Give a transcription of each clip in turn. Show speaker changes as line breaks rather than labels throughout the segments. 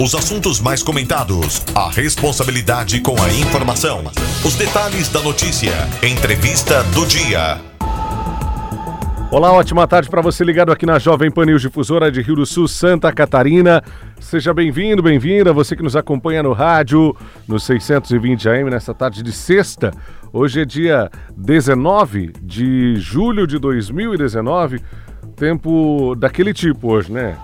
Os assuntos mais comentados, a responsabilidade com a informação, os detalhes da notícia, entrevista do dia.
Olá, ótima tarde para você ligado aqui na Jovem Pan News Difusora de Rio do Sul, Santa Catarina. Seja bem-vindo, bem-vinda, você que nos acompanha no rádio, no 620 AM, nessa tarde de sexta. Hoje é dia 19 de julho de 2019. Tempo daquele tipo hoje, né?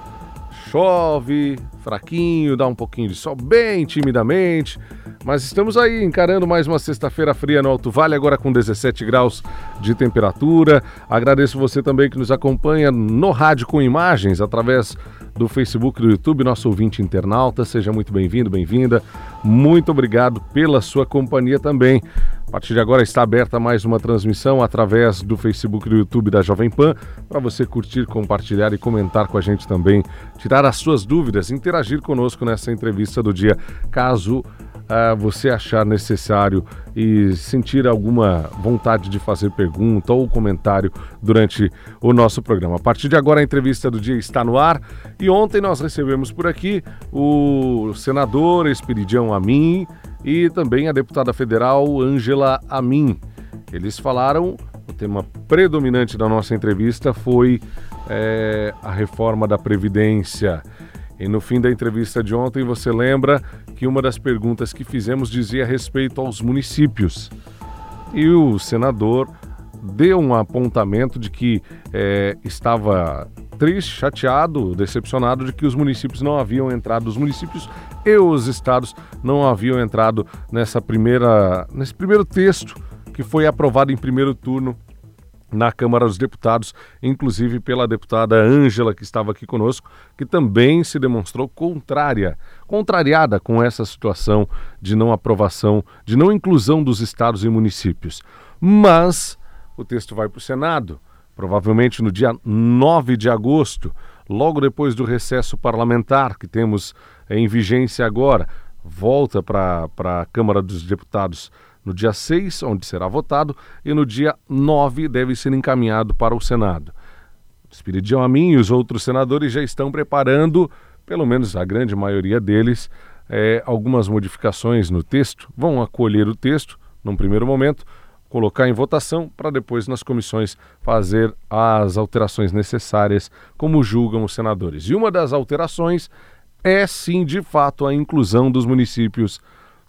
Chove, fraquinho, dá um pouquinho de sol bem timidamente. Mas estamos aí encarando mais uma sexta-feira fria no Alto Vale, agora com 17 graus de temperatura. Agradeço você também que nos acompanha no rádio com imagens através do Facebook, do YouTube, nosso ouvinte internauta. Seja muito bem-vindo, bem-vinda. Muito obrigado pela sua companhia também. A partir de agora está aberta mais uma transmissão através do Facebook e do YouTube da Jovem Pan para você curtir, compartilhar e comentar com a gente também, tirar as suas dúvidas, interagir conosco nessa entrevista do dia, caso uh, você achar necessário e sentir alguma vontade de fazer pergunta ou comentário durante o nosso programa. A partir de agora a entrevista do dia está no ar e ontem nós recebemos por aqui o senador Espiridião Amin e também a deputada federal Ângela Amin. Eles falaram, o tema predominante da nossa entrevista foi é, a reforma da Previdência. E no fim da entrevista de ontem, você lembra que uma das perguntas que fizemos dizia respeito aos municípios. E o senador deu um apontamento de que é, estava triste, chateado, decepcionado de que os municípios não haviam entrado, os municípios e os estados não haviam entrado nessa primeira, nesse primeiro texto que foi aprovado em primeiro turno na Câmara dos Deputados, inclusive pela deputada Ângela, que estava aqui conosco, que também se demonstrou contrária, contrariada com essa situação de não aprovação, de não inclusão dos estados e municípios. Mas o texto vai para o Senado, provavelmente no dia 9 de agosto, logo depois do recesso parlamentar que temos em vigência agora, volta para a Câmara dos Deputados no dia 6, onde será votado, e no dia 9 deve ser encaminhado para o Senado. Espiridião Amin e os outros senadores já estão preparando, pelo menos a grande maioria deles, é, algumas modificações no texto, vão acolher o texto num primeiro momento, colocar em votação para depois nas comissões fazer as alterações necessárias, como julgam os senadores. E uma das alterações é sim, de fato, a inclusão dos municípios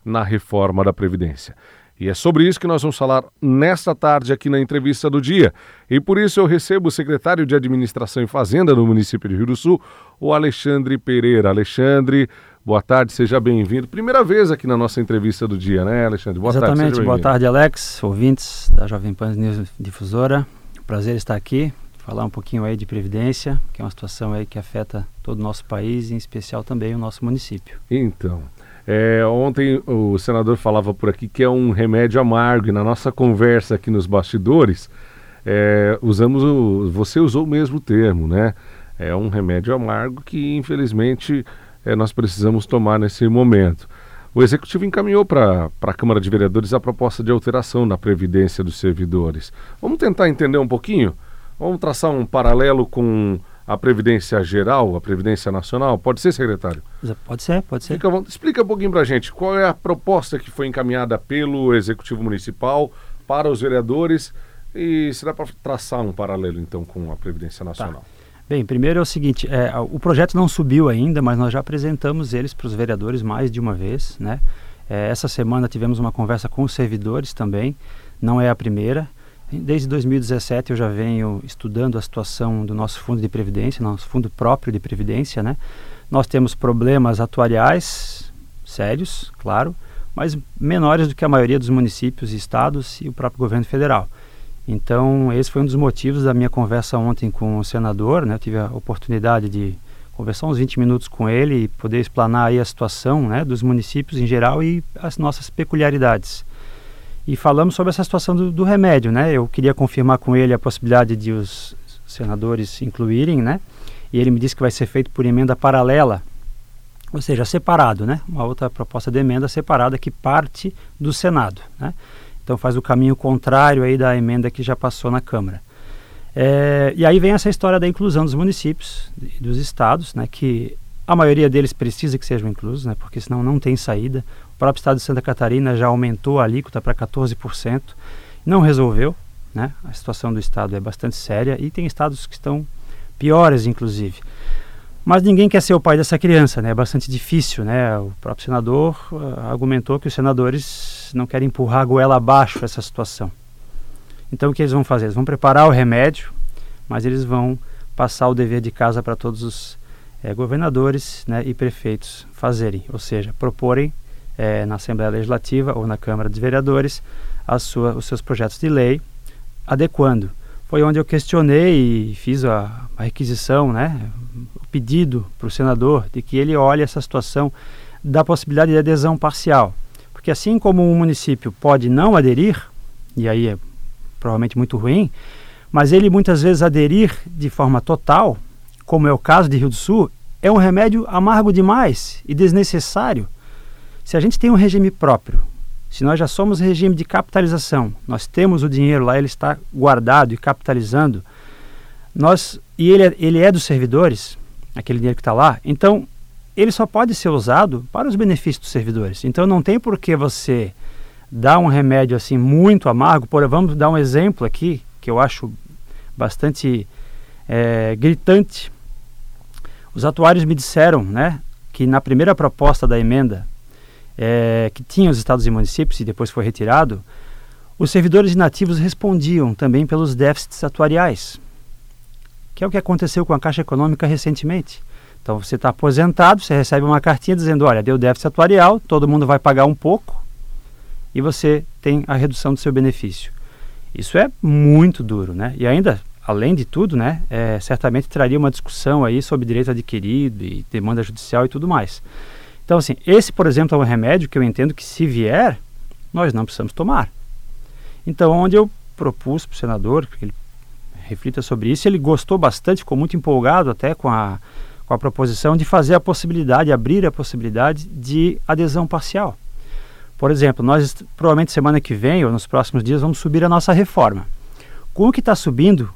na reforma da Previdência. E é sobre isso que nós vamos falar nesta tarde aqui na entrevista do dia. E por isso eu recebo o secretário de Administração e Fazenda do município de Rio do Sul, o Alexandre Pereira. Alexandre, boa tarde, seja bem-vindo. Primeira vez aqui na nossa entrevista do dia, né, Alexandre?
Boa Exatamente, tarde. Exatamente, boa tarde, Alex, ouvintes da Jovem Pan News Difusora. Prazer estar aqui, falar um pouquinho aí de Previdência, que é uma situação aí que afeta todo o nosso país, em especial também o nosso município.
Então, é, ontem o senador falava por aqui que é um remédio amargo e na nossa conversa aqui nos bastidores é, usamos o, você usou o mesmo termo, né? É um remédio amargo que infelizmente é, nós precisamos tomar nesse momento. O executivo encaminhou para a Câmara de Vereadores a proposta de alteração na previdência dos servidores. Vamos tentar entender um pouquinho? Vamos traçar um paralelo com a Previdência Geral, a Previdência Nacional? Pode ser, secretário?
Pode ser, pode ser.
Explica, explica um pouquinho para a gente qual é a proposta que foi encaminhada pelo Executivo Municipal para os vereadores e se dá para traçar um paralelo então com a Previdência tá. Nacional. Tá.
Bem, primeiro é o seguinte, é, o projeto não subiu ainda, mas nós já apresentamos eles para os vereadores mais de uma vez, né? É, essa semana tivemos uma conversa com os servidores também, não é a primeira. Desde 2017 eu já venho estudando a situação do nosso fundo de previdência, nosso fundo próprio de previdência, né? Nós temos problemas atuariais sérios, claro, mas menores do que a maioria dos municípios, estados e o próprio governo federal. Então, esse foi um dos motivos da minha conversa ontem com o senador, né? Eu tive a oportunidade de conversar uns 20 minutos com ele e poder explanar aí a situação, né, dos municípios em geral e as nossas peculiaridades e falamos sobre essa situação do, do, remédio, né? Eu queria confirmar com ele a possibilidade de os senadores incluírem, né? E ele me disse que vai ser feito por emenda paralela, ou seja, separado, né? Uma outra proposta de emenda separada que parte do Senado, né? Então faz o caminho contrário aí da emenda que já passou na Câmara. É, e aí vem essa história da inclusão dos municípios, dos estados, né? Que A maioria deles precisa que sejam inclusos, né, porque senão não tem saída. Próprio estado de Santa Catarina já aumentou a alíquota para 14%, não resolveu. Né? A situação do estado é bastante séria e tem estados que estão piores, inclusive. Mas ninguém quer ser o pai dessa criança, né? É bastante difícil, né? O próprio senador uh, argumentou que os senadores não querem empurrar a goela abaixo essa situação. Então o que eles vão fazer? Eles vão preparar o remédio, mas eles vão passar o dever de casa para todos os é, governadores né, e prefeitos fazerem, ou seja, proporem é, na Assembleia Legislativa ou na Câmara dos Vereadores sua, os seus projetos de lei, adequando. Foi onde eu questionei e fiz a, a requisição, né, o pedido para o senador de que ele olhe essa situação da possibilidade de adesão parcial. Porque assim como um município pode não aderir, e aí é provavelmente muito ruim, mas ele muitas vezes aderir de forma total, como é o caso de Rio do Sul, é um remédio amargo demais e desnecessário. Se a gente tem um regime próprio, se nós já somos regime de capitalização, nós temos o dinheiro lá, ele está guardado e capitalizando, nós e ele é, ele é dos servidores, aquele dinheiro que está lá, então ele só pode ser usado para os benefícios dos servidores. Então não tem por que você dar um remédio assim muito amargo. Por, vamos dar um exemplo aqui que eu acho bastante é, gritante os atuários me disseram né, que na primeira proposta da emenda, é, que tinha os estados e municípios e depois foi retirado, os servidores inativos respondiam também pelos déficits atuariais, que é o que aconteceu com a Caixa Econômica recentemente. Então você está aposentado, você recebe uma cartinha dizendo, olha, deu déficit atuarial, todo mundo vai pagar um pouco e você tem a redução do seu benefício. Isso é muito duro, né? E ainda além de tudo, né, é, certamente traria uma discussão aí sobre direito adquirido e demanda judicial e tudo mais. Então, assim, esse, por exemplo, é um remédio que eu entendo que se vier, nós não precisamos tomar. Então, onde eu propus para o senador que ele reflita sobre isso, ele gostou bastante, ficou muito empolgado até com a, com a proposição de fazer a possibilidade, abrir a possibilidade de adesão parcial. Por exemplo, nós provavelmente semana que vem ou nos próximos dias vamos subir a nossa reforma. Com o que está subindo,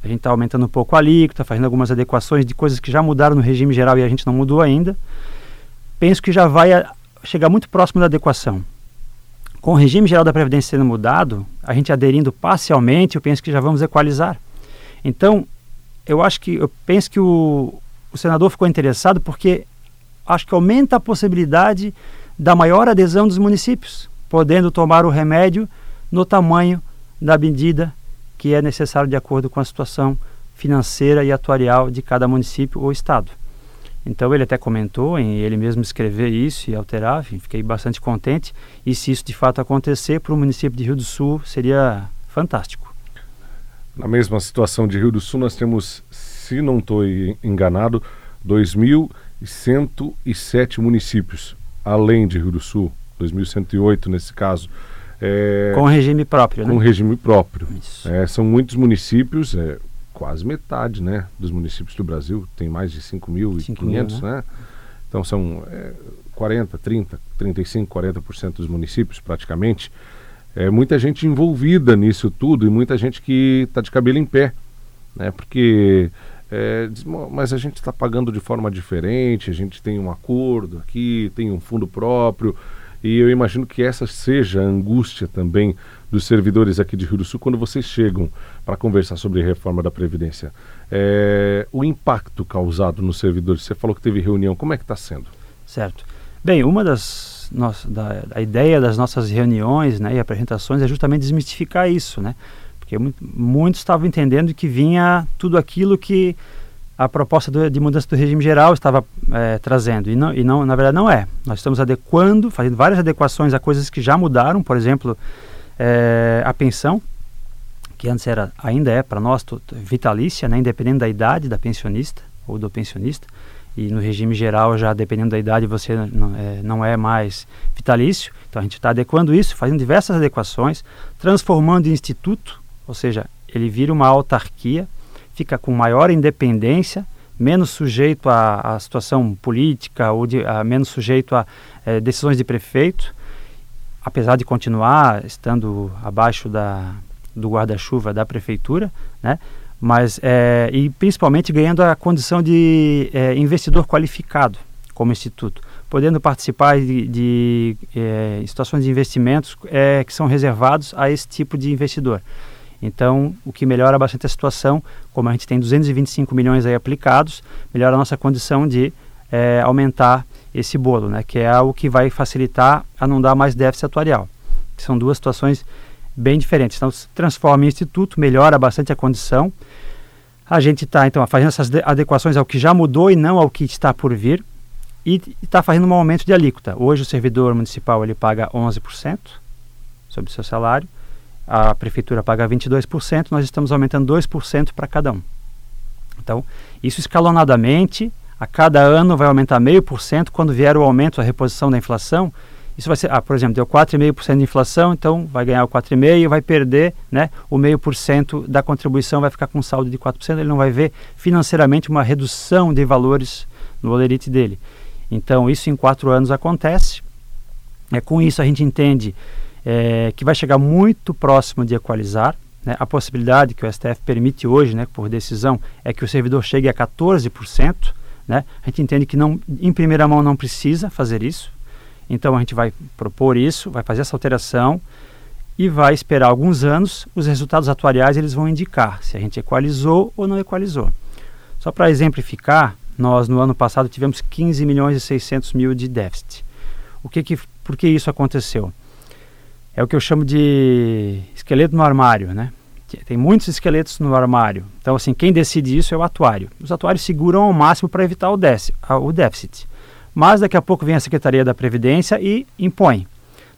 a gente está aumentando um pouco a alíquota, fazendo algumas adequações de coisas que já mudaram no regime geral e a gente não mudou ainda. Penso que já vai a, chegar muito próximo da adequação. Com o regime geral da Previdência sendo mudado, a gente aderindo parcialmente, eu penso que já vamos equalizar. Então, eu acho que, eu penso que o, o senador ficou interessado porque acho que aumenta a possibilidade da maior adesão dos municípios, podendo tomar o remédio no tamanho da medida que é necessário de acordo com a situação financeira e atuarial de cada município ou estado. Então ele até comentou em ele mesmo escrever isso e alterar, enfim, fiquei bastante contente. E se isso de fato acontecer para o município de Rio do Sul, seria fantástico.
Na mesma situação de Rio do Sul, nós temos, se não estou enganado, 2.107 municípios, além de Rio do Sul, 2.108 nesse caso.
É, com regime próprio,
né? Com regime próprio. É, são muitos municípios, é, quase metade né, dos municípios do Brasil, tem mais de 5.500, né? né? Então são é, 40, 30, 35, 40% dos municípios praticamente. É muita gente envolvida nisso tudo e muita gente que está de cabelo em pé, né? Porque é, diz, mas a gente está pagando de forma diferente, a gente tem um acordo aqui, tem um fundo próprio. E eu imagino que essa seja a angústia também dos servidores aqui de Rio do Sul quando vocês chegam para conversar sobre reforma da Previdência. É, o impacto causado nos servidores, você falou que teve reunião, como é que está sendo?
Certo. Bem, uma das nossas, da, a ideia das nossas reuniões né, e apresentações é justamente desmistificar isso, né? Porque muitos estavam entendendo que vinha tudo aquilo que a proposta do, de mudança do regime geral estava é, trazendo. E, não, e não, na verdade não é. Nós estamos adequando, fazendo várias adequações a coisas que já mudaram, por exemplo, é, a pensão, que antes era, ainda é para nós vitalícia, né, independente da idade da pensionista ou do pensionista. E no regime geral, já dependendo da idade, você não é, não é mais vitalício. Então a gente está adequando isso, fazendo diversas adequações, transformando em instituto, ou seja, ele vira uma autarquia fica com maior independência, menos sujeito à, situação política ou de, a, menos sujeito a é, decisões de prefeito, apesar de continuar estando abaixo da, do guarda-chuva da prefeitura, né? mas é, e principalmente ganhando a condição de é, investidor qualificado como instituto, podendo participar de, de é, situações de investimentos é, que são reservados a esse tipo de investidor. Então, o que melhora bastante a situação, como a gente tem 225 milhões aí aplicados, melhora a nossa condição de é, aumentar esse bolo, né, que é algo que vai facilitar a não dar mais déficit atuarial. São duas situações bem diferentes. Então, se transforma em instituto, melhora bastante a condição. A gente está, então, fazendo essas adequações ao que já mudou e não ao que está por vir. E está fazendo um aumento de alíquota. Hoje, o servidor municipal ele paga 11% sobre o seu salário. A prefeitura paga 22%. Nós estamos aumentando 2% para cada um. Então, isso escalonadamente, a cada ano vai aumentar meio por cento. Quando vier o aumento, a reposição da inflação, isso vai ser, ah, por exemplo, deu 4,5% de inflação, então vai ganhar o 4,5% e vai perder né, o meio por cento da contribuição, vai ficar com um saldo de 4%, ele não vai ver financeiramente uma redução de valores no olerite dele. Então, isso em quatro anos acontece. É, com isso, a gente entende é, que vai chegar muito próximo de equalizar. Né? A possibilidade que o STF permite hoje, né, por decisão, é que o servidor chegue a 14%. Né? A gente entende que não, em primeira mão não precisa fazer isso, então a gente vai propor isso, vai fazer essa alteração e vai esperar alguns anos. Os resultados atuariais eles vão indicar se a gente equalizou ou não equalizou. Só para exemplificar, nós no ano passado tivemos 15 milhões e 600 mil de déficit. O que que, por que isso aconteceu? É o que eu chamo de esqueleto no armário, né? Tem muitos esqueletos no armário. Então, assim, quem decide isso é o atuário. Os atuários seguram ao máximo para evitar o déficit mas daqui a pouco vem a Secretaria da Previdência e impõe.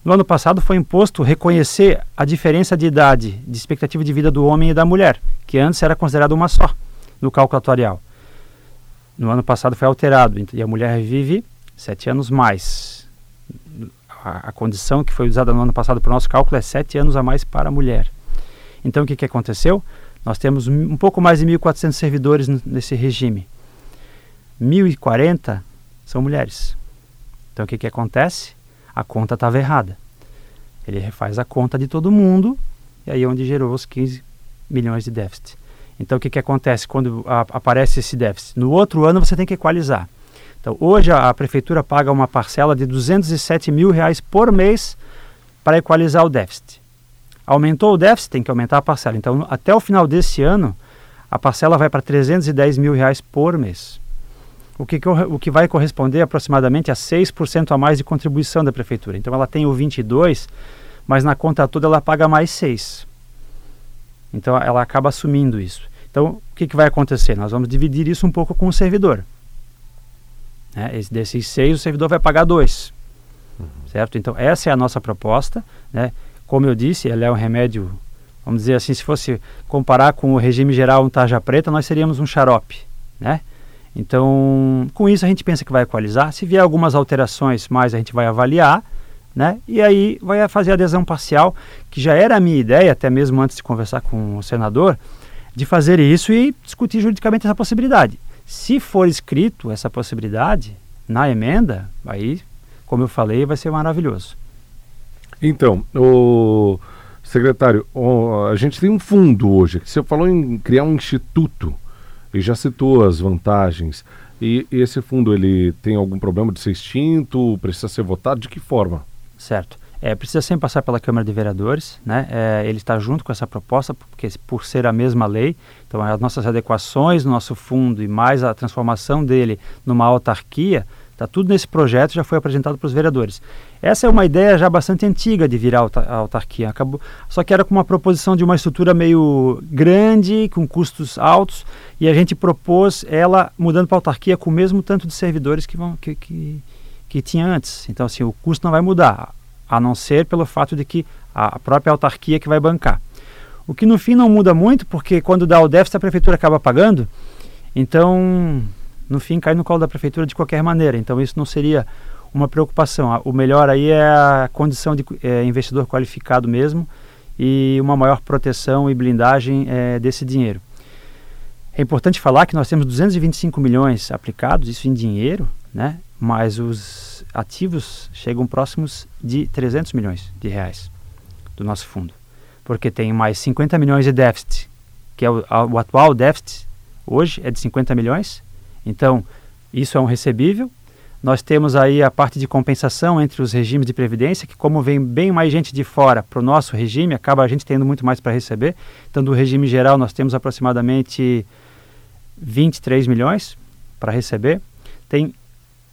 No ano passado foi imposto reconhecer a diferença de idade, de expectativa de vida do homem e da mulher, que antes era considerada uma só no cálculo atuarial. No ano passado foi alterado e a mulher vive sete anos mais. A, a condição que foi usada no ano passado para o nosso cálculo é sete anos a mais para a mulher. Então o que, que aconteceu? Nós temos um pouco mais de 1.400 servidores nesse regime. 1.040 são mulheres. Então o que, que acontece? A conta estava errada. Ele refaz a conta de todo mundo e aí é onde gerou os 15 milhões de déficit. Então o que, que acontece quando a, aparece esse déficit? No outro ano você tem que equalizar. Então hoje a, a prefeitura paga uma parcela de 207 mil reais por mês para equalizar o déficit. Aumentou o déficit, tem que aumentar a parcela. Então até o final desse ano a parcela vai para 310 mil reais por mês o que, o que vai corresponder aproximadamente a 6% a mais de contribuição da prefeitura. Então ela tem o 22, mas na conta toda ela paga mais 6. Então ela acaba assumindo isso. Então o que, que vai acontecer? Nós vamos dividir isso um pouco com o servidor. Né? Esse, desses 6 o servidor vai pagar 2. Uhum. Certo? Então essa é a nossa proposta. Né? Como eu disse, ela é um remédio, vamos dizer assim, se fosse comparar com o regime geral um tarja preta, nós seríamos um xarope. Né? Então, com isso a gente pensa que vai equalizar. Se vier algumas alterações mais, a gente vai avaliar, né? E aí vai fazer a adesão parcial, que já era a minha ideia, até mesmo antes de conversar com o senador, de fazer isso e discutir juridicamente essa possibilidade. Se for escrito essa possibilidade na emenda, aí, como eu falei, vai ser maravilhoso.
Então, o secretário, o, a gente tem um fundo hoje. Você falou em criar um instituto e já citou as vantagens. E, e esse fundo ele tem algum problema de ser extinto? Precisa ser votado? De que forma?
Certo. É, precisa sempre passar pela Câmara de Vereadores, né? É, ele está junto com essa proposta, porque por ser a mesma lei, então as nossas adequações no nosso fundo e mais a transformação dele numa autarquia, Está tudo nesse projeto, já foi apresentado para os vereadores. Essa é uma ideia já bastante antiga de virar a autarquia. Acabou, só que era com uma proposição de uma estrutura meio grande, com custos altos, e a gente propôs ela mudando para autarquia com o mesmo tanto de servidores que, vão, que, que, que tinha antes. Então, assim, o custo não vai mudar, a não ser pelo fato de que a própria autarquia que vai bancar. O que no fim não muda muito, porque quando dá o déficit a prefeitura acaba pagando. Então, no fim cai no colo da prefeitura de qualquer maneira. Então isso não seria uma preocupação. O melhor aí é a condição de é, investidor qualificado mesmo e uma maior proteção e blindagem é, desse dinheiro. É importante falar que nós temos 225 milhões aplicados, isso em dinheiro, né? mas os ativos chegam próximos de 300 milhões de reais do nosso fundo, porque tem mais 50 milhões de déficit que é o, o atual déficit hoje é de 50 milhões. Então, isso é um recebível. Nós temos aí a parte de compensação entre os regimes de previdência, que como vem bem mais gente de fora para o nosso regime, acaba a gente tendo muito mais para receber. Então, do regime geral, nós temos aproximadamente 23 milhões para receber. Tem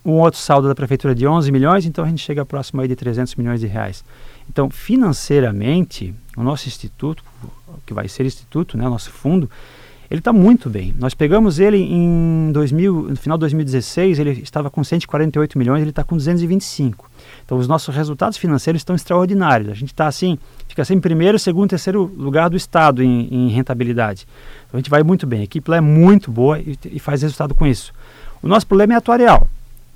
um outro saldo da prefeitura de 11 milhões, então a gente chega próximo aí de 300 milhões de reais. Então, financeiramente, o nosso instituto, que vai ser instituto, né, o nosso fundo, ele está muito bem. Nós pegamos ele em 2000, no final de 2016, ele estava com 148 milhões, ele está com 225. Então, os nossos resultados financeiros estão extraordinários. A gente está assim, fica sempre em primeiro, segundo, terceiro lugar do estado em, em rentabilidade. Então, a gente vai muito bem. A equipe lá é muito boa e, e faz resultado com isso. O nosso problema é atuarial.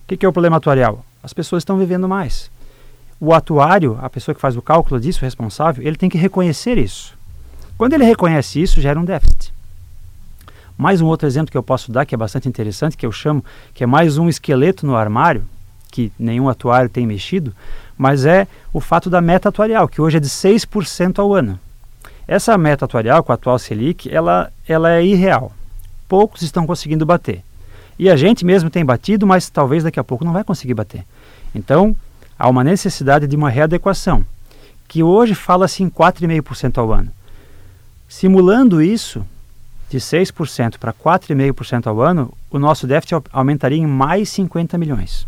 O que, que é o problema atuarial? As pessoas estão vivendo mais. O atuário, a pessoa que faz o cálculo disso, o responsável, ele tem que reconhecer isso. Quando ele reconhece isso, gera um déficit. Mais um outro exemplo que eu posso dar, que é bastante interessante, que eu chamo, que é mais um esqueleto no armário, que nenhum atuário tem mexido, mas é o fato da meta atuarial, que hoje é de 6% ao ano. Essa meta atuarial, com a atual Selic, ela, ela é irreal. Poucos estão conseguindo bater. E a gente mesmo tem batido, mas talvez daqui a pouco não vai conseguir bater. Então, há uma necessidade de uma readequação, que hoje fala-se em 4,5% ao ano. Simulando isso, de 6% para 4,5% ao ano, o nosso déficit aumentaria em mais 50 milhões.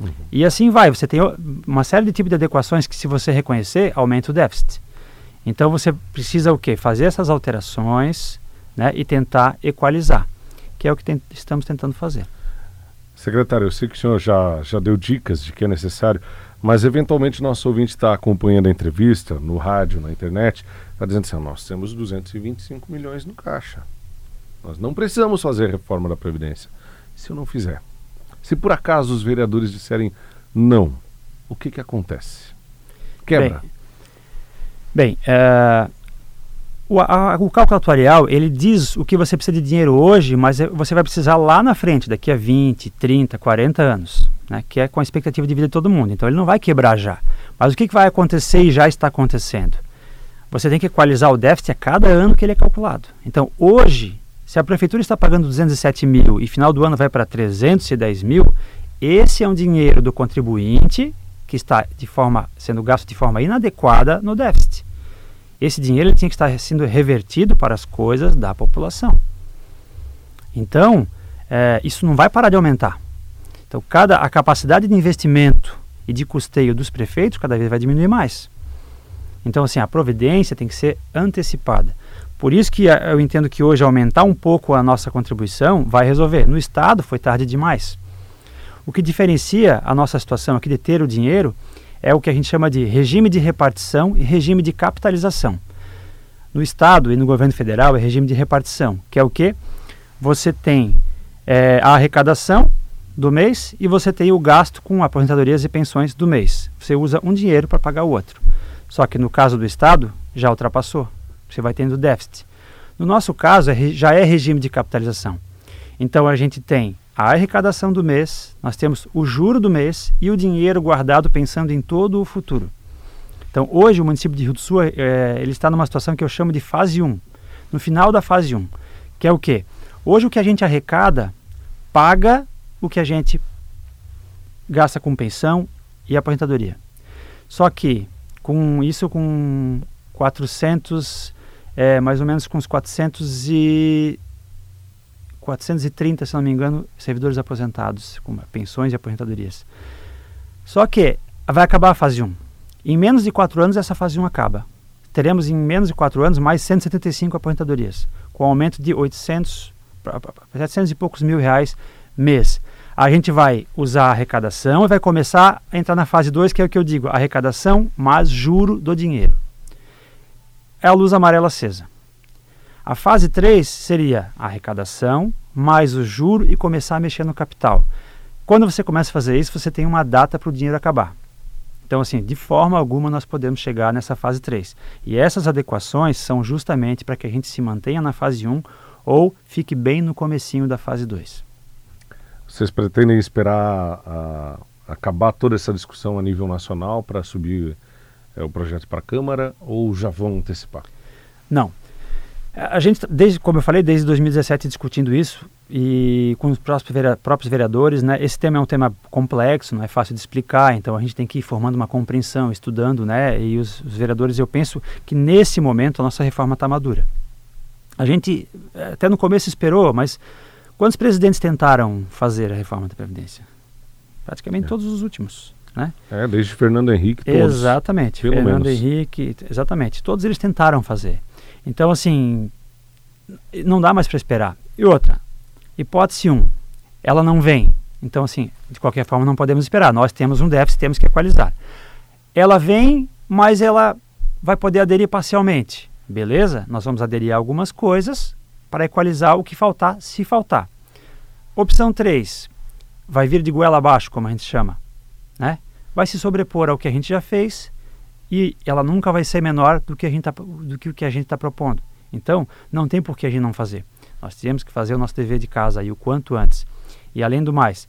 Uhum. E assim vai, você tem uma série de tipos de adequações que se você reconhecer, aumenta o déficit. Então você precisa o quê? Fazer essas alterações né, e tentar equalizar que é o que tem, estamos tentando fazer.
Secretário, eu sei que o senhor já, já deu dicas de que é necessário, mas eventualmente nosso ouvinte está acompanhando a entrevista no rádio, na internet, está dizendo assim: nós temos 225 milhões no caixa. Nós não precisamos fazer reforma da Previdência. Se eu não fizer, se por acaso os vereadores disserem não, o que, que acontece? Quebra.
Bem, bem uh, o, a, o, cálculo atuarial, ele diz o que você precisa de dinheiro hoje, mas é, você vai precisar lá na frente, daqui a 20, 30, 40 anos, né, que é com a expectativa de vida de todo mundo. Então ele não vai quebrar já. Mas o que, que vai acontecer e já está acontecendo? Você tem que equalizar o déficit a cada ano que ele é calculado. Então hoje, se a prefeitura está pagando 207 mil e final do ano vai para 310 mil, esse é um dinheiro do contribuinte que está de forma, sendo gasto de forma inadequada no déficit esse dinheiro tinha que estar sendo revertido para as coisas da população. Então, é, isso não vai parar de aumentar. Então, cada, a capacidade de investimento e de custeio dos prefeitos cada vez vai diminuir mais. Então, assim, a providência tem que ser antecipada. Por isso que é, eu entendo que hoje aumentar um pouco a nossa contribuição vai resolver. No Estado foi tarde demais. O que diferencia a nossa situação aqui de ter o dinheiro é o que a gente chama de regime de repartição e regime de capitalização. No Estado e no governo federal é regime de repartição, que é o que? Você tem é, a arrecadação do mês e você tem o gasto com aposentadorias e pensões do mês. Você usa um dinheiro para pagar o outro. Só que no caso do Estado, já ultrapassou. Você vai tendo déficit. No nosso caso, é, já é regime de capitalização. Então a gente tem a arrecadação do mês, nós temos o juro do mês e o dinheiro guardado pensando em todo o futuro. Então, hoje o município de Rio do Sul, é, ele está numa situação que eu chamo de fase 1, no final da fase 1, que é o quê? Hoje o que a gente arrecada paga o que a gente gasta com pensão e aposentadoria. Só que com isso com 400, é, mais ou menos com uns 400 e 430, se não me engano, servidores aposentados, com pensões e aposentadorias. Só que vai acabar a fase 1. Em menos de 4 anos, essa fase 1 acaba. Teremos em menos de 4 anos mais 175 aposentadorias, com aumento de 800, 700 e poucos mil reais mês. A gente vai usar a arrecadação e vai começar a entrar na fase 2, que é o que eu digo, arrecadação mais juro do dinheiro. É a luz amarela acesa. A fase 3 seria arrecadação, mais o juro e começar a mexer no capital. Quando você começa a fazer isso, você tem uma data para o dinheiro acabar. Então, assim, de forma alguma nós podemos chegar nessa fase 3. E essas adequações são justamente para que a gente se mantenha na fase 1 ou fique bem no comecinho da fase 2.
Vocês pretendem esperar a, acabar toda essa discussão a nível nacional para subir é, o projeto para a Câmara ou já vão antecipar?
Não. A gente, desde, como eu falei, desde 2017 discutindo isso e com os próprios vereadores, né? Esse tema é um tema complexo, não é fácil de explicar, então a gente tem que ir formando uma compreensão, estudando, né? E os, os vereadores, eu penso que nesse momento a nossa reforma está madura. A gente até no começo esperou, mas quantos presidentes tentaram fazer a reforma da Previdência? Praticamente é. todos os últimos. Né?
É, desde Fernando Henrique, todos.
Exatamente, Pelo Fernando menos. Henrique, exatamente. Todos eles tentaram fazer. Então, assim, não dá mais para esperar. E outra, hipótese 1, um, ela não vem. Então, assim, de qualquer forma, não podemos esperar. Nós temos um déficit, temos que equalizar. Ela vem, mas ela vai poder aderir parcialmente. Beleza? Nós vamos aderir a algumas coisas para equalizar o que faltar, se faltar. Opção 3, vai vir de goela abaixo, como a gente chama. Né? Vai se sobrepor ao que a gente já fez e ela nunca vai ser menor do que a gente tá, do que o que a gente está propondo. Então, não tem por que a gente não fazer. Nós temos que fazer o nosso dever de casa aí o quanto antes. E além do mais,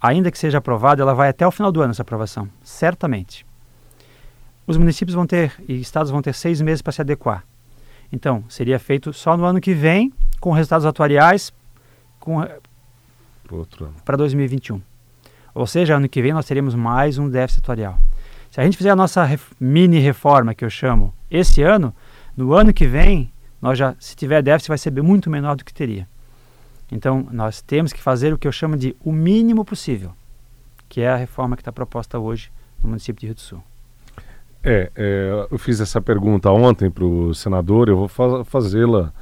ainda que seja aprovada, ela vai até o final do ano essa aprovação, certamente. Os municípios vão ter e estados vão ter seis meses para se adequar. Então, seria feito só no ano que vem, com resultados atuariais para 2021. Ou seja, ano que vem nós teremos mais um déficit atuarial. Se a gente fizer a nossa ref, mini reforma, que eu chamo, esse ano, no ano que vem, nós já, se tiver déficit, vai ser muito menor do que teria. Então, nós temos que fazer o que eu chamo de o mínimo possível, que é a reforma que está proposta hoje no município de Rio do Sul.
É, é eu fiz essa pergunta ontem para o senador, eu vou fa fazê-la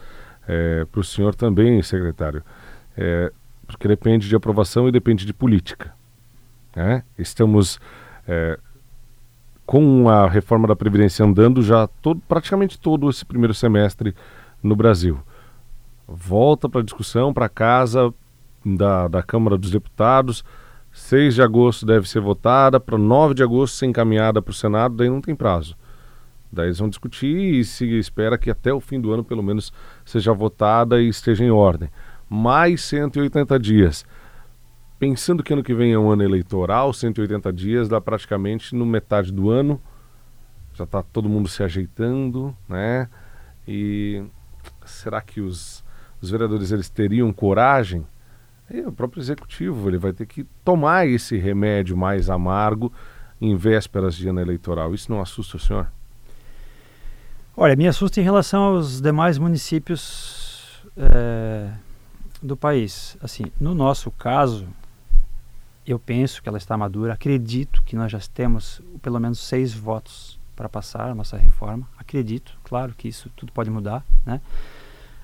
é, para o senhor também, secretário, é, porque depende de aprovação e depende de política. Né? Estamos é, com a reforma da Previdência andando já todo, praticamente todo esse primeiro semestre no Brasil. Volta para a discussão, para casa da, da Câmara dos Deputados. 6 de agosto deve ser votada, para 9 de agosto ser encaminhada para o Senado, daí não tem prazo. Daí eles vão discutir e se espera que até o fim do ano, pelo menos, seja votada e esteja em ordem. Mais 180 dias pensando que ano que vem é um ano eleitoral, 180 dias, dá praticamente no metade do ano, já está todo mundo se ajeitando, né? E será que os, os vereadores eles teriam coragem? E o próprio executivo ele vai ter que tomar esse remédio mais amargo em vésperas de ano eleitoral. Isso não assusta o senhor?
Olha, me assusta em relação aos demais municípios é, do país. Assim, no nosso caso, eu penso que ela está madura. Acredito que nós já temos pelo menos seis votos para passar a nossa reforma. Acredito, claro que isso tudo pode mudar, né?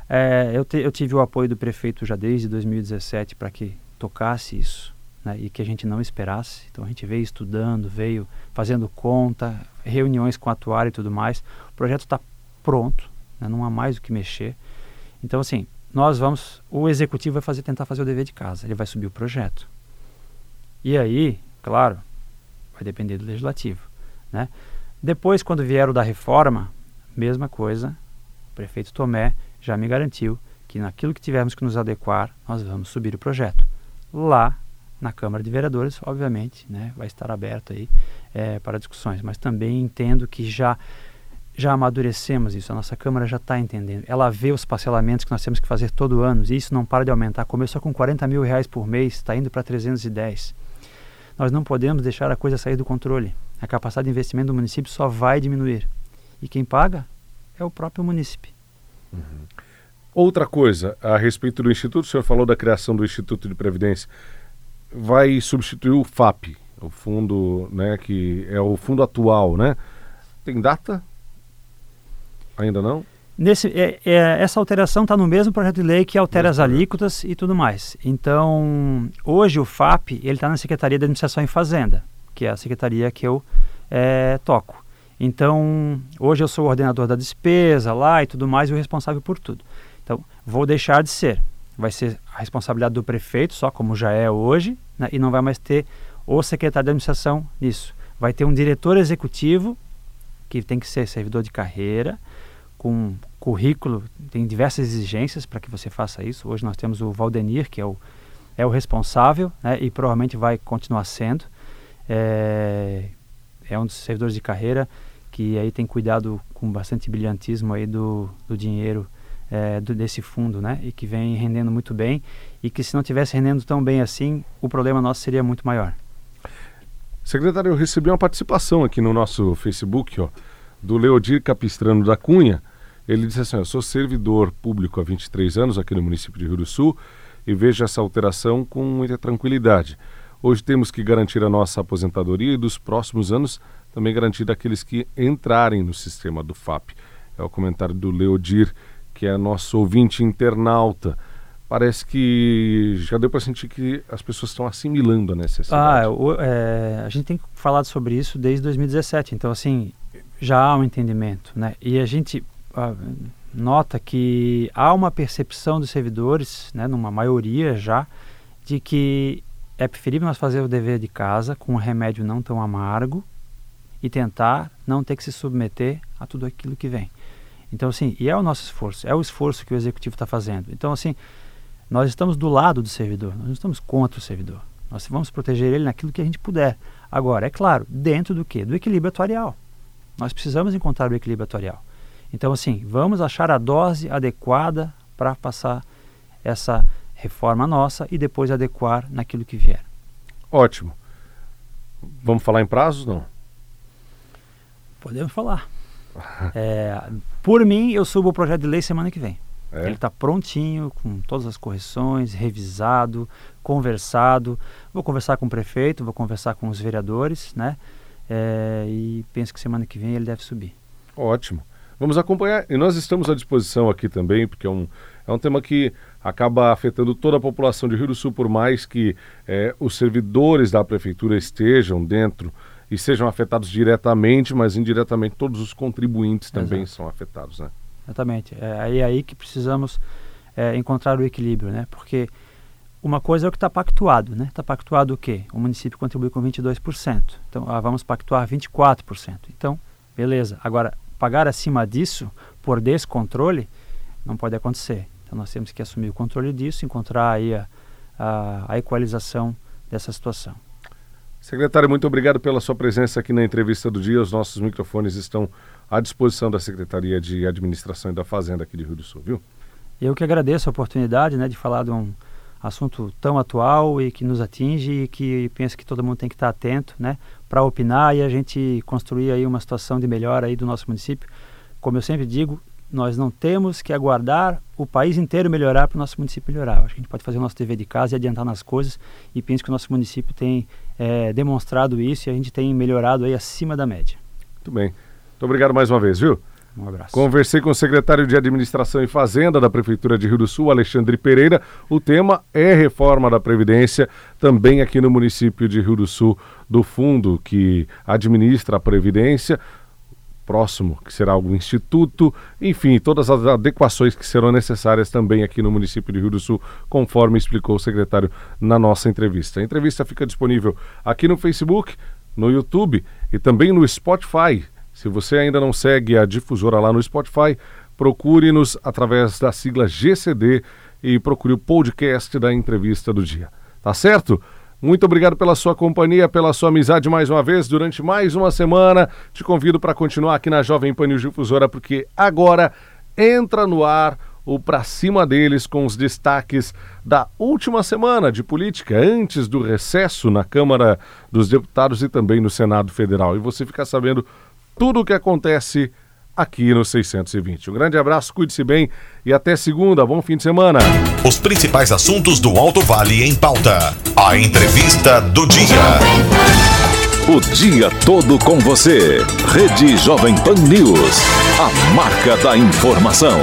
É, eu, te, eu, tive o apoio do prefeito já desde 2017 para que tocasse isso né, e que a gente não esperasse. Então a gente veio estudando, veio fazendo conta, reuniões com a atuária e tudo mais. O projeto está pronto, né, não há mais o que mexer. Então assim, nós vamos, o executivo vai fazer, tentar fazer o dever de casa. Ele vai subir o projeto. E aí, claro, vai depender do legislativo. Né? Depois, quando vier o da reforma, mesma coisa, o prefeito Tomé já me garantiu que naquilo que tivermos que nos adequar, nós vamos subir o projeto. Lá na Câmara de Vereadores, obviamente, né, vai estar aberto aí é, para discussões, mas também entendo que já já amadurecemos isso, a nossa Câmara já está entendendo. Ela vê os parcelamentos que nós temos que fazer todo ano, e isso não para de aumentar. Começou com 40 mil reais por mês, está indo para 310 nós não podemos deixar a coisa sair do controle. A capacidade de investimento do município só vai diminuir. E quem paga é o próprio município.
Uhum. Outra coisa, a respeito do Instituto, o senhor falou da criação do Instituto de Previdência. Vai substituir o FAP, o fundo, né, que é o fundo atual, né? Tem data? Ainda não?
Nesse, é, é, essa alteração está no mesmo projeto de lei que altera as alíquotas e tudo mais. Então, hoje o FAP ele está na Secretaria de Administração e Fazenda, que é a secretaria que eu é, toco. Então, hoje eu sou o ordenador da despesa lá e tudo mais e o responsável por tudo. Então, vou deixar de ser. Vai ser a responsabilidade do prefeito, só como já é hoje, né, e não vai mais ter o secretário de administração nisso. Vai ter um diretor executivo, que tem que ser servidor de carreira, com currículo, tem diversas exigências para que você faça isso. Hoje nós temos o Valdenir, que é o, é o responsável, né, e provavelmente vai continuar sendo. É, é um dos servidores de carreira que aí tem cuidado com bastante brilhantismo aí do, do dinheiro é, do, desse fundo, né? E que vem rendendo muito bem e que se não tivesse rendendo tão bem assim, o problema nosso seria muito maior.
Secretário, eu recebi uma participação aqui no nosso Facebook, ó, do Leodir Capistrano da Cunha. Ele disse assim: Eu sou servidor público há 23 anos aqui no município de Rio do Sul e vejo essa alteração com muita tranquilidade. Hoje temos que garantir a nossa aposentadoria e dos próximos anos também garantir aqueles que entrarem no sistema do FAP. É o comentário do Leodir, que é nosso ouvinte internauta parece que já deu para sentir que as pessoas estão assimilando a necessidade.
Ah, o, é, a gente tem falado sobre isso desde 2017, então assim já há um entendimento, né? E a gente ah, nota que há uma percepção dos servidores, né, numa maioria já, de que é preferível nós fazer o dever de casa com um remédio não tão amargo e tentar não ter que se submeter a tudo aquilo que vem. Então, assim, e é o nosso esforço, é o esforço que o executivo está fazendo. Então, assim, nós estamos do lado do servidor, nós não estamos contra o servidor. Nós vamos proteger ele naquilo que a gente puder. Agora, é claro, dentro do quê? Do equilíbrio atuarial. Nós precisamos encontrar o equilíbrio atuarial. Então, assim, vamos achar a dose adequada para passar essa reforma nossa e depois adequar naquilo que vier.
Ótimo. Vamos falar em prazos, não?
Podemos falar. é, por mim, eu subo o projeto de lei semana que vem. É. Ele está prontinho, com todas as correções, revisado, conversado. Vou conversar com o prefeito, vou conversar com os vereadores, né? É, e penso que semana que vem ele deve subir.
Ótimo. Vamos acompanhar. E nós estamos à disposição aqui também, porque é um, é um tema que acaba afetando toda a população de Rio do Sul, por mais que é, os servidores da prefeitura estejam dentro e sejam afetados diretamente, mas indiretamente todos os contribuintes também Exato. são afetados, né?
Exatamente. É, é aí que precisamos é, encontrar o equilíbrio, né? Porque uma coisa é o que está pactuado, né? Está pactuado o quê? O município contribui com 22%. Então, ah, vamos pactuar 24%. Então, beleza. Agora, pagar acima disso, por descontrole, não pode acontecer. Então, nós temos que assumir o controle disso, encontrar aí a, a, a equalização dessa situação.
Secretário, muito obrigado pela sua presença aqui na entrevista do dia. Os nossos microfones estão à disposição da Secretaria de Administração e da Fazenda aqui de Rio do Sul, viu?
Eu que agradeço a oportunidade né, de falar de um assunto tão atual e que nos atinge e que penso que todo mundo tem que estar atento né, para opinar e a gente construir aí uma situação de melhora aí do nosso município. Como eu sempre digo, nós não temos que aguardar o país inteiro melhorar para o nosso município melhorar. Acho que a gente pode fazer o nosso dever de casa e adiantar nas coisas e penso que o nosso município tem é, demonstrado isso e a gente tem melhorado aí acima da média.
Muito bem. Muito obrigado mais uma vez, viu?
Um abraço.
Conversei com o secretário de Administração e Fazenda da Prefeitura de Rio do Sul, Alexandre Pereira. O tema é reforma da Previdência, também aqui no município de Rio do Sul, do fundo que administra a Previdência. Próximo, que será algum instituto, enfim, todas as adequações que serão necessárias também aqui no município de Rio do Sul, conforme explicou o secretário na nossa entrevista. A entrevista fica disponível aqui no Facebook, no YouTube e também no Spotify. Se você ainda não segue a difusora lá no Spotify, procure-nos através da sigla GCD e procure o podcast da entrevista do dia. Tá certo? Muito obrigado pela sua companhia, pela sua amizade mais uma vez durante mais uma semana. Te convido para continuar aqui na Jovem Pan News Difusora, porque agora entra no ar o Pra Cima deles com os destaques da última semana de política, antes do recesso na Câmara dos Deputados e também no Senado Federal. E você fica sabendo tudo o que acontece aqui no 620. Um grande abraço, cuide-se bem e até segunda. Bom fim de semana.
Os principais assuntos do Alto Vale em pauta. A entrevista do dia.
O dia todo com você. Rede Jovem Pan News. A marca da informação.